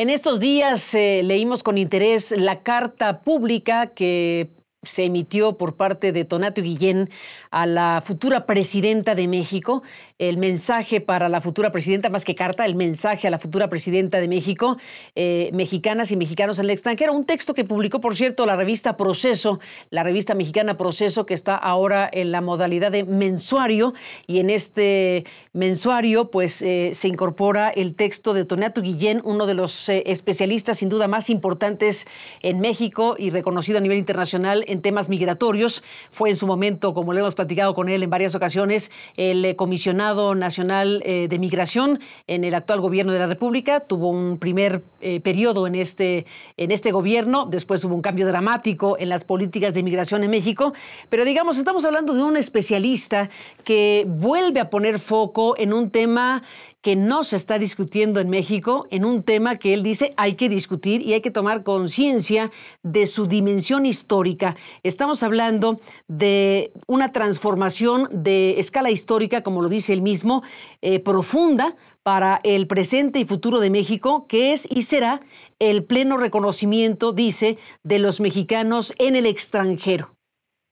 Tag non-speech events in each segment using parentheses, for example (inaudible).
En estos días eh, leímos con interés la carta pública que se emitió por parte de Tonato Guillén a la futura presidenta de México, el mensaje para la futura presidenta, más que carta, el mensaje a la futura presidenta de México, eh, mexicanas y mexicanos en el extranjero. Un texto que publicó, por cierto, la revista Proceso, la revista mexicana Proceso, que está ahora en la modalidad de mensuario, y en este mensuario, pues eh, se incorpora el texto de Tonato Guillén, uno de los eh, especialistas sin duda más importantes en México y reconocido a nivel internacional en temas migratorios. Fue en su momento, como le hemos platicado con él en varias ocasiones, el comisionado Nacional eh, de Migración en el actual gobierno de la República. Tuvo un primer eh, periodo en este, en este gobierno, después hubo un cambio dramático en las políticas de migración en México, pero digamos, estamos hablando de un especialista que vuelve a poner foco en un tema que no se está discutiendo en México en un tema que él dice hay que discutir y hay que tomar conciencia de su dimensión histórica. Estamos hablando de una transformación de escala histórica, como lo dice él mismo, eh, profunda para el presente y futuro de México, que es y será el pleno reconocimiento, dice, de los mexicanos en el extranjero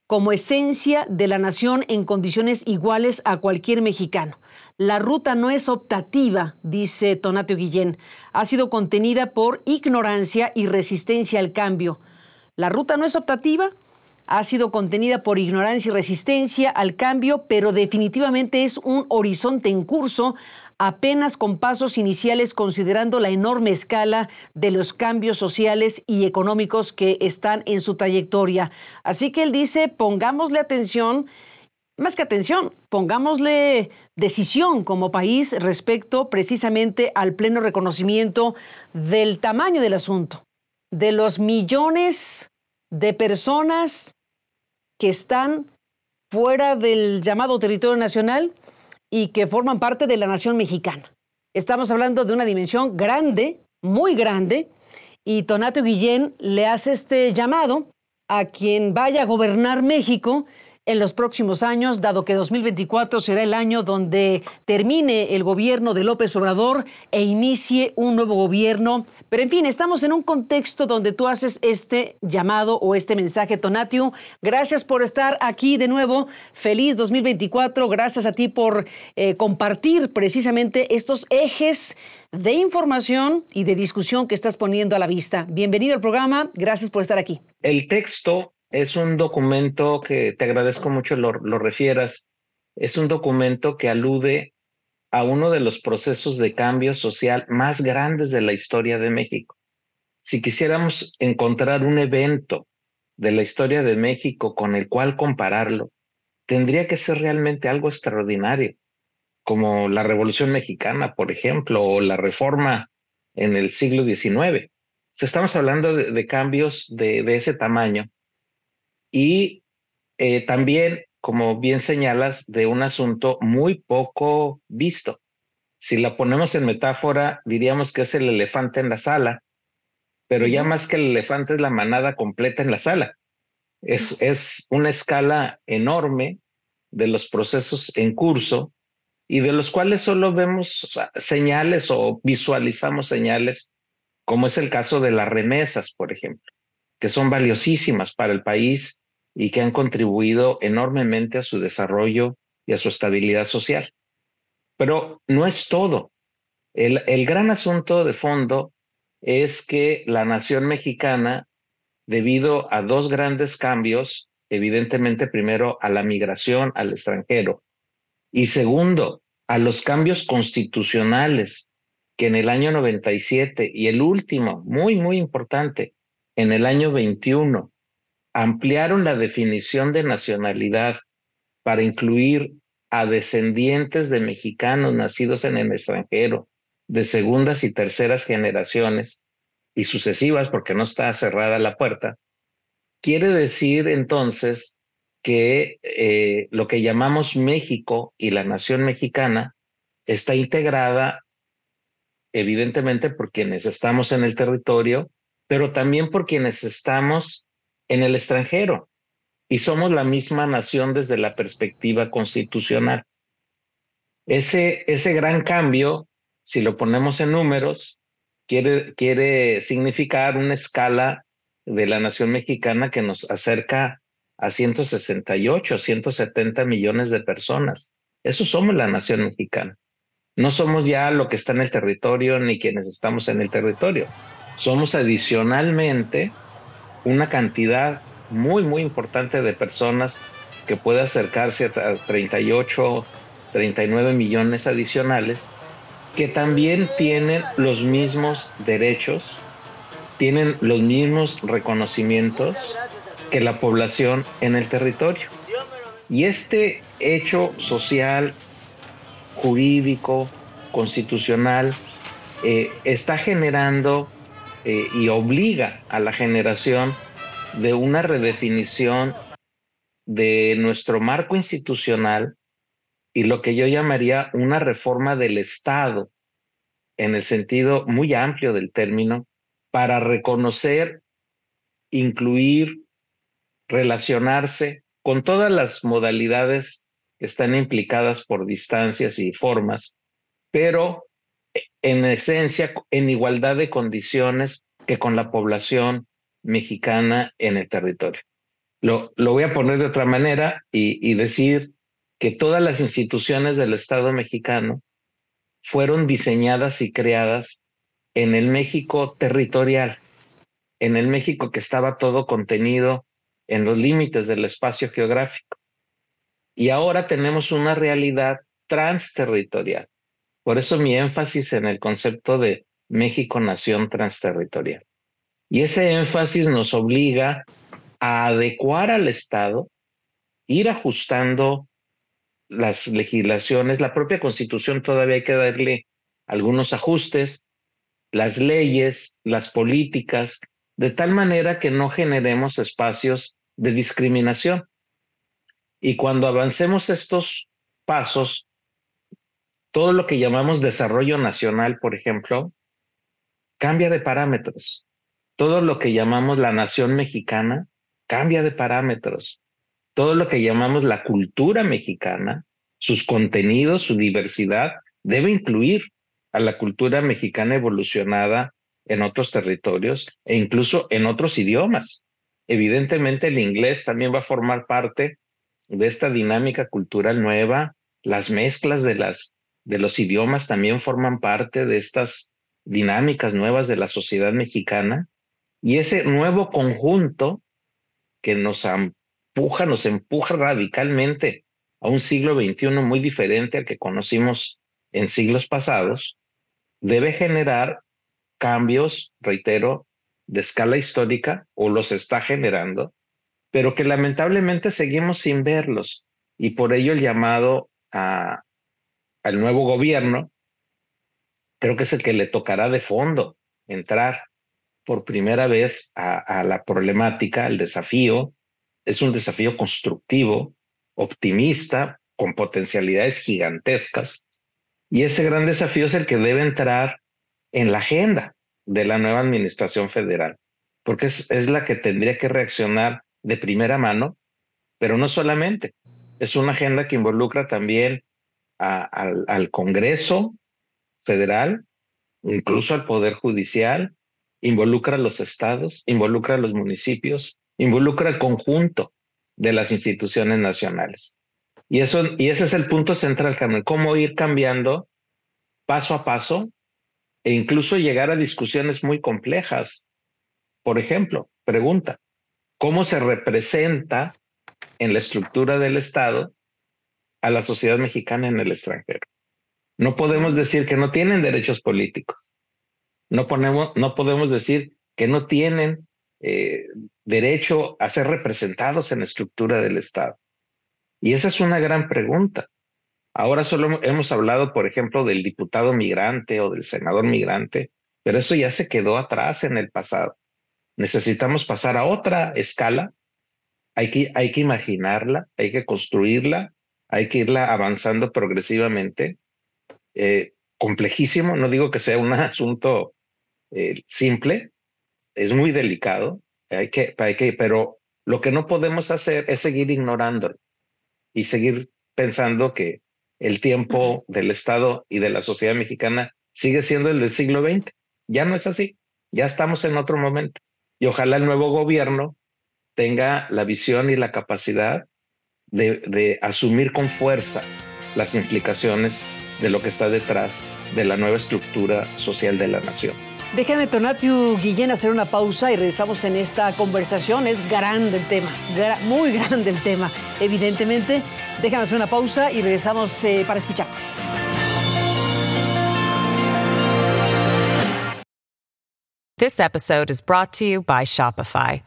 como esencia de la nación en condiciones iguales a cualquier mexicano. La ruta no es optativa, dice Tonato Guillén. Ha sido contenida por ignorancia y resistencia al cambio. La ruta no es optativa, ha sido contenida por ignorancia y resistencia al cambio, pero definitivamente es un horizonte en curso, apenas con pasos iniciales considerando la enorme escala de los cambios sociales y económicos que están en su trayectoria. Así que él dice, pongámosle atención más que atención, pongámosle decisión como país respecto precisamente al pleno reconocimiento del tamaño del asunto, de los millones de personas que están fuera del llamado territorio nacional y que forman parte de la nación mexicana. Estamos hablando de una dimensión grande, muy grande, y Tonato Guillén le hace este llamado a quien vaya a gobernar México en los próximos años, dado que 2024 será el año donde termine el gobierno de López Obrador e inicie un nuevo gobierno. Pero en fin, estamos en un contexto donde tú haces este llamado o este mensaje, Tonatiu. Gracias por estar aquí de nuevo. Feliz 2024. Gracias a ti por eh, compartir precisamente estos ejes de información y de discusión que estás poniendo a la vista. Bienvenido al programa. Gracias por estar aquí. El texto es un documento que te agradezco mucho lo, refieras. Es un documento que alude a uno de los procesos de cambio social más grandes de la historia de México. Si quisiéramos encontrar un evento de la historia de México con el cual compararlo, tendría que ser realmente algo extraordinario, como la Revolución Mexicana, por ejemplo, o la Reforma en el siglo XIX. estamos hablando de, cambios de, ese tamaño y eh, también, como bien señalas, de un asunto muy poco visto. Si la ponemos en metáfora, diríamos que es el elefante en la sala, pero ya más que el elefante es la manada completa en la sala. Es, es una escala enorme de los procesos en curso y de los cuales solo vemos señales o visualizamos señales, como es el caso de las remesas, por ejemplo que son valiosísimas para el país y que han contribuido enormemente a su desarrollo y a su estabilidad social. Pero no es todo. El, gran asunto de fondo es que la nación mexicana, debido a dos grandes cambios, evidentemente primero a la migración al extranjero y segundo a los cambios constitucionales que en el año 97 y el último, muy, muy importante, en el año 21, ampliaron la definición de nacionalidad para incluir a descendientes de mexicanos nacidos en el extranjero, de segundas y terceras generaciones y sucesivas, porque no está cerrada la puerta, quiere decir entonces que eh, lo que llamamos México y la nación mexicana está integrada evidentemente por quienes estamos en el territorio, pero también por quienes estamos en el extranjero. Y somos la misma nación desde la perspectiva constitucional. Ese, ese gran cambio, si lo ponemos en números, quiere, quiere significar una escala de la nación mexicana que nos acerca a 168, 170 millones de personas. Eso somos la nación mexicana. No somos ya lo que está en el territorio ni quienes estamos en el territorio. Somos adicionalmente una cantidad muy, muy importante de personas que puede acercarse a 38, 39 millones adicionales, que también tienen los mismos derechos, tienen los mismos reconocimientos que la población en el territorio. Y este hecho social jurídico, constitucional, eh, está generando eh, y obliga a la generación de una redefinición de nuestro marco institucional y lo que yo llamaría una reforma del Estado en el sentido muy amplio del término, para reconocer, incluir, relacionarse con todas las modalidades que están implicadas por distancias y formas, pero en esencia en igualdad de condiciones que con la población mexicana en el territorio. Lo, lo voy a poner de otra manera y, y decir que todas las instituciones del Estado mexicano fueron diseñadas y creadas en el México territorial, en el México que estaba todo contenido en los límites del espacio geográfico. Y ahora tenemos una realidad transterritorial. Por eso mi énfasis en el concepto de México-nación transterritorial. Y ese énfasis nos obliga a adecuar al Estado, ir ajustando las legislaciones, la propia constitución todavía hay que darle algunos ajustes, las leyes, las políticas, de tal manera que no generemos espacios de discriminación. Y cuando avancemos estos pasos, todo lo que llamamos desarrollo nacional, por ejemplo, cambia de parámetros. Todo lo que llamamos la nación mexicana cambia de parámetros. Todo lo que llamamos la cultura mexicana, sus contenidos, su diversidad, debe incluir a la cultura mexicana evolucionada en otros territorios e incluso en otros idiomas. Evidentemente el inglés también va a formar parte de esta dinámica cultural nueva, las mezclas de, las, de los idiomas también forman parte de estas dinámicas nuevas de la sociedad mexicana y ese nuevo conjunto que nos empuja, nos empuja radicalmente a un siglo XXI muy diferente al que conocimos en siglos pasados, debe generar cambios, reitero, de escala histórica o los está generando pero que lamentablemente seguimos sin verlos. Y por ello el llamado a, al nuevo gobierno, creo que es el que le tocará de fondo entrar por primera vez a, a la problemática, el desafío. Es un desafío constructivo, optimista, con potencialidades gigantescas. Y ese gran desafío es el que debe entrar en la agenda de la nueva administración federal, porque es, es la que tendría que reaccionar de primera mano, pero no solamente. Es una agenda que involucra también al, Congreso federal, incluso al Poder Judicial, involucra a los estados, involucra a los municipios, involucra al conjunto de las instituciones nacionales. Y, eso, y ese es el punto central, Carmen, cómo ir cambiando paso a paso e incluso llegar a discusiones muy complejas. Por ejemplo, pregunta, cómo se representa en la estructura del Estado a la sociedad mexicana en el extranjero. No podemos decir que no tienen derechos políticos. No, ponemos, no podemos decir que no tienen eh, derecho a ser representados en la estructura del Estado. Y esa es una gran pregunta. Ahora solo hemos hablado, por ejemplo, del diputado migrante o del senador migrante, pero eso ya se quedó atrás en el pasado. Necesitamos pasar a otra escala. Hay que, hay que imaginarla, hay que construirla, hay que irla avanzando progresivamente. Eh, complejísimo, no digo que sea un (laughs) asunto eh, simple, es muy delicado, hay que, hay que, pero lo que no podemos hacer es seguir ignorándolo y seguir pensando que el tiempo del Estado y de la sociedad mexicana sigue siendo el del siglo XX. Ya no es así, ya estamos en otro momento. Y ojalá el nuevo gobierno tenga la visión y la capacidad de, de asumir con fuerza las implicaciones de lo que está detrás de la nueva estructura social de la nación. Déjame, Tonatiu Guillén, hacer una pausa y regresamos en esta conversación. Es grande el tema, muy (laughs) grande el tema, evidentemente. Déjame hacer una pausa y regresamos eh, para escucharte. This episode is brought to you by Shopify.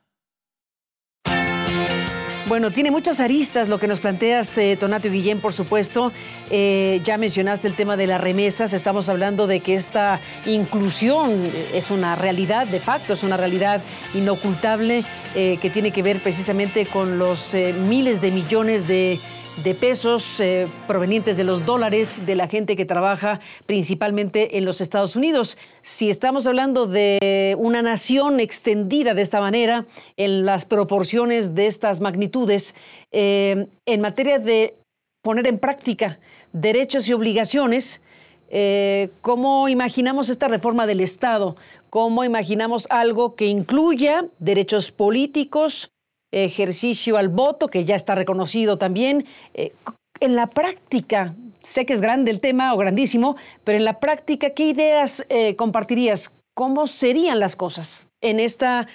Bueno, tiene muchas aristas lo que nos planteas, eh, Tonato Guillén, por supuesto. Eh, ya mencionaste el tema de las remesas. Estamos hablando de que esta inclusión es una realidad, de facto, es una realidad inocultable eh, que tiene que ver precisamente con los eh, miles de millones de de pesos eh, provenientes de los dólares de la gente que trabaja principalmente en los Estados Unidos. Si estamos hablando de una nación extendida de esta manera, en las proporciones de estas magnitudes, eh, en materia de poner en práctica derechos y obligaciones, eh, ¿cómo imaginamos esta reforma del Estado? ¿Cómo imaginamos algo que incluya derechos políticos, ejercicio al voto, que ya está reconocido también. Eh, en la práctica, sé que es grande el tema o grandísimo, pero en la práctica, ¿qué ideas eh, compartirías? ¿Cómo serían las cosas en esta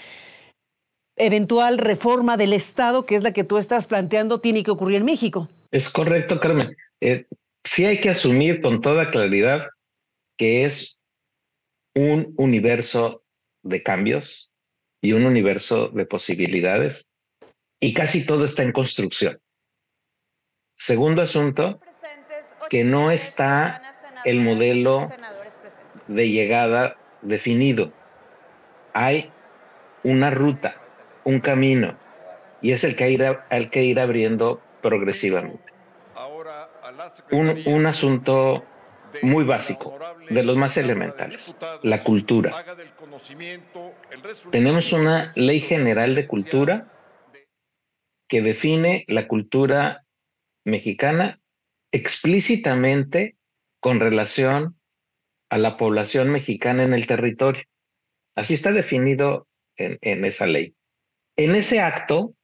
eventual reforma del Estado, que es la que tú estás planteando, tiene que ocurrir en México? Es correcto, Carmen. Eh, sí hay que asumir con toda claridad que es un universo de cambios y un universo de posibilidades y casi todo está en construcción. Segundo asunto, que no está el modelo de llegada definido. Hay una ruta, un camino, y es el que hay, que ir abriendo progresivamente. Un, un asunto muy básico, de los más elementales, la cultura. Tenemos una ley general de cultura que define la cultura mexicana explícitamente con relación a la población mexicana en el territorio. Así está definido en, en, esa ley. En ese acto,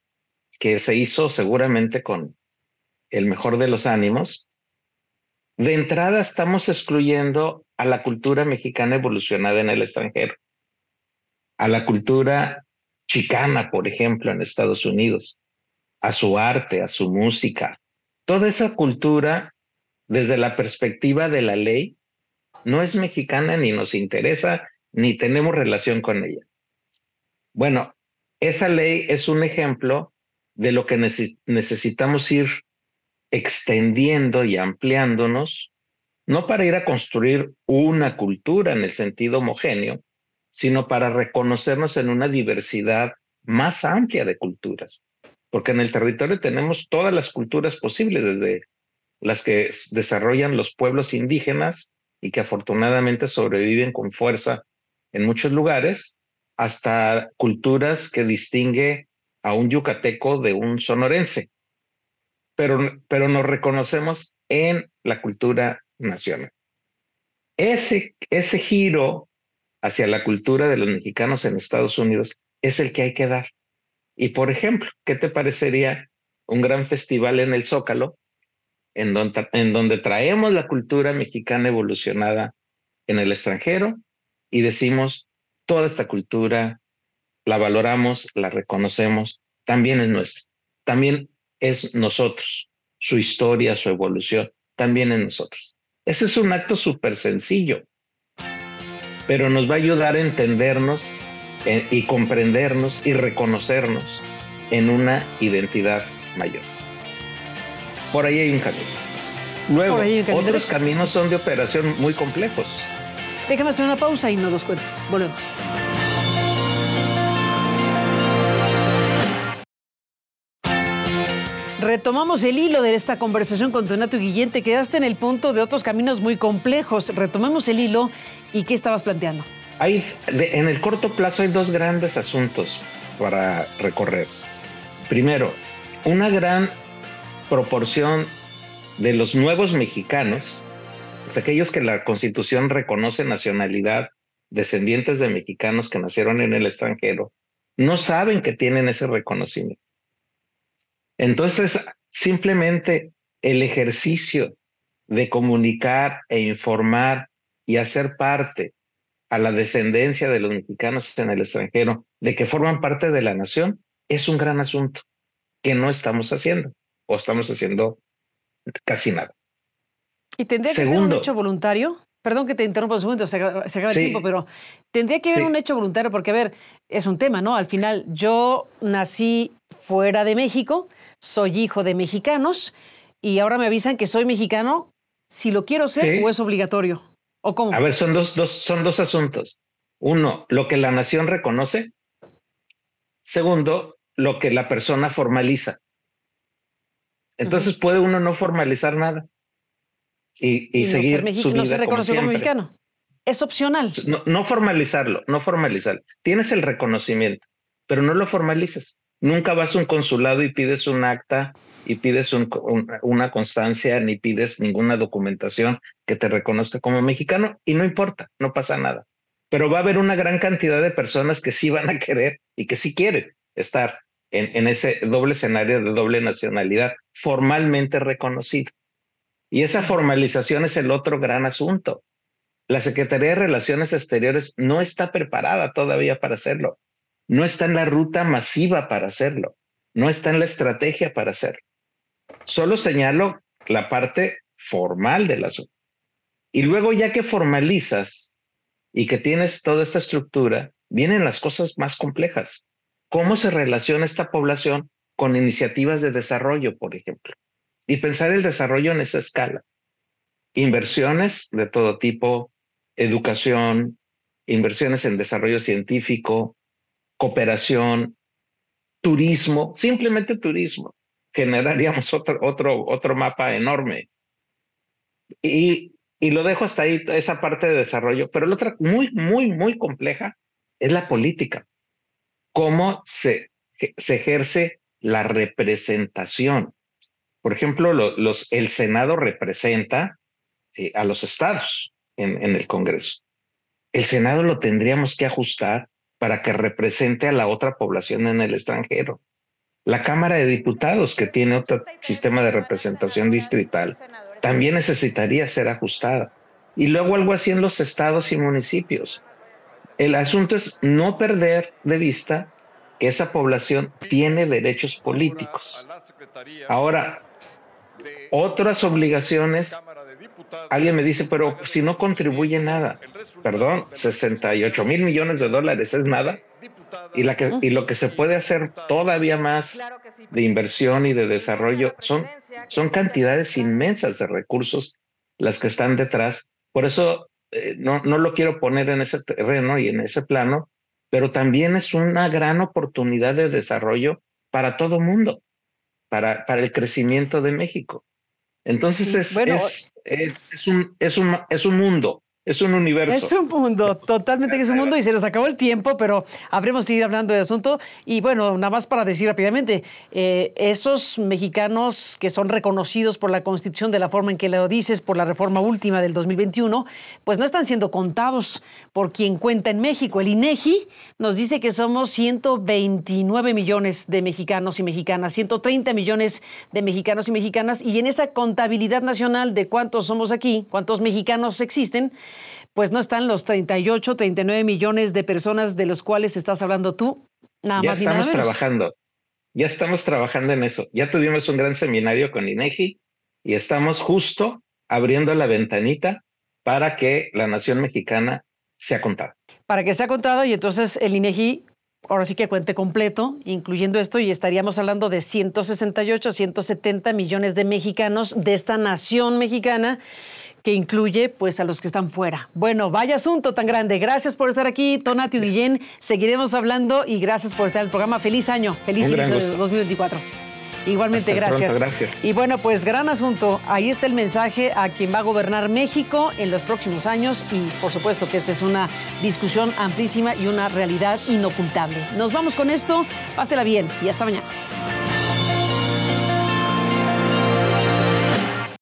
que se hizo seguramente con el mejor de los ánimos, de entrada estamos excluyendo a la cultura mexicana evolucionada en el extranjero, a la cultura chicana, por ejemplo, en Estados Unidos, a su arte, a su música. Toda esa cultura, desde la perspectiva de la ley, no es mexicana ni nos interesa ni tenemos relación con ella. Bueno, esa ley es un ejemplo de lo que necesitamos ir extendiendo y ampliándonos, no para ir a construir una cultura en el sentido homogéneo, sino para reconocernos en una diversidad más amplia de culturas porque en el territorio tenemos todas las culturas posibles, desde las que desarrollan los pueblos indígenas y que afortunadamente sobreviven con fuerza en muchos lugares, hasta culturas que distingue a un yucateco de un sonorense. Pero, pero nos reconocemos en la cultura nacional. Ese, ese giro hacia la cultura de los mexicanos en Estados Unidos es el que hay que dar. Y por ejemplo, ¿qué te parecería un gran festival en el Zócalo, en donde, traemos la cultura mexicana evolucionada en el extranjero y decimos, toda esta cultura la valoramos, la reconocemos, también es nuestra, también es nosotros, su historia, su evolución, también es nosotros. Ese es un acto súper sencillo, pero nos va a ayudar a entendernos eh, y comprendernos y reconocernos en una identidad mayor. Por ahí hay un camino. Luego, otros caminos son de operación muy complejos. Déjame hacer una pausa y no los cuentes. Volvemos. Retomamos el hilo de esta conversación con Donato Guillén. Te quedaste en el punto de otros caminos muy complejos. Retomemos el hilo y qué estabas planteando. Hay, en el corto plazo hay dos grandes asuntos para recorrer. Primero, una gran proporción de los nuevos mexicanos, aquellos que la constitución reconoce nacionalidad, descendientes de mexicanos que nacieron en el extranjero, no saben que tienen ese reconocimiento. Entonces, simplemente el ejercicio de comunicar e informar y hacer parte a la descendencia de los mexicanos en el extranjero, de que forman parte de la nación, es un gran asunto que no estamos haciendo o estamos haciendo casi nada. ¿Y tendría que ser un hecho voluntario? Perdón que te interrumpa un segundo, se acaba, el tiempo, pero tendría que haber un hecho voluntario porque, a ver, es un tema, ¿no? Al final, yo nací fuera de México, soy hijo de mexicanos y ahora me avisan que soy mexicano si lo quiero ser o es obligatorio. ¿O cómo? A ver, son dos, dos, son dos asuntos. Uno, lo que la nación reconoce. Segundo, lo que la persona formaliza. Entonces puede uno no formalizar nada y, seguir no su vida se reconoce como, mexicano. Es opcional. No, formalizarlo, no formalizarlo. Tienes el reconocimiento, pero no lo formalizas. Nunca vas a un consulado y pides un acta y pides una constancia ni pides ninguna documentación que te reconozca como mexicano y no importa, no pasa nada. Pero va a haber una gran cantidad de personas que sí van a querer y que sí quieren estar en, ese doble escenario de doble nacionalidad formalmente reconocido. Y esa formalización es el otro gran asunto. La Secretaría de Relaciones Exteriores no está preparada todavía para hacerlo. No está en la ruta masiva para hacerlo. No está en la estrategia para hacerlo. Solo señalo la parte formal del asunto. Y luego ya que formalizas y que tienes toda esta estructura, vienen las cosas más complejas cómo se relaciona esta población con iniciativas de desarrollo, por ejemplo, y pensar el desarrollo en esa escala. Inversiones de todo tipo, educación, inversiones en desarrollo científico, cooperación, turismo, simplemente turismo. Generaríamos otro, otro, otro mapa enorme. Y, y lo dejo hasta ahí, esa parte de desarrollo. Pero la otra muy, muy, muy compleja es la política cómo se, se ejerce la representación. Por ejemplo, los, el Senado representa eh, a los estados en, en el Congreso. El Senado lo tendríamos que ajustar para que represente a la otra población en el extranjero. La Cámara de Diputados, que tiene otro sistema de representación distrital, también necesitaría ser ajustada. Y luego algo así en los estados y municipios. El asunto es no perder de vista que esa población tiene derechos políticos. Ahora, otras obligaciones, alguien me dice, pero si no contribuye nada, perdón, 68 mil millones de dólares es nada. Y, la que, y lo que se puede hacer todavía más de inversión y de desarrollo son, son cantidades inmensas de recursos las que están detrás. Por eso eh, no, no lo quiero poner en ese terreno y en ese plano, pero también es una gran oportunidad de desarrollo para todo mundo, para, para el crecimiento de México. Entonces es, es, es, un, es, un, es un mundo es un universo. Es un mundo, (laughs) totalmente que es un mundo y se nos acabó el tiempo, pero habremos seguir hablando del asunto. Y bueno, nada más para decir rápidamente, eh, esos mexicanos que son reconocidos por la Constitución de la forma en que lo dices, por la reforma última del 2021, pues no están siendo contados por quien cuenta en México. El INEGI nos dice que somos 129 millones de mexicanos y mexicanas, 130 millones de mexicanos y mexicanas, y en esa contabilidad nacional de cuántos somos aquí, cuántos mexicanos existen, pues no están los 38, 39 millones de personas de los cuales estás hablando tú. Nada ya más estamos y nada trabajando. Ya estamos trabajando en eso. Ya tuvimos un gran seminario con INEGI y estamos justo abriendo la ventanita para que la nación mexicana sea contada. Para que sea contada y entonces el INEGI ahora sí que cuente completo, incluyendo esto, y estaríamos hablando de 168, 170 millones de mexicanos de esta nación mexicana que incluye pues a los que están fuera. Bueno, vaya asunto tan grande. Gracias por estar aquí, Tonatio Guillén. Seguiremos hablando y gracias por estar en el programa. Feliz año, feliz inicio de 2024. Igualmente, gracias. gracias. Y bueno, pues gran asunto. Ahí está el mensaje a quien va a gobernar México en los próximos años y por supuesto que esta es una discusión amplísima y una realidad inocultable. Nos vamos con esto. Pásela bien y hasta mañana.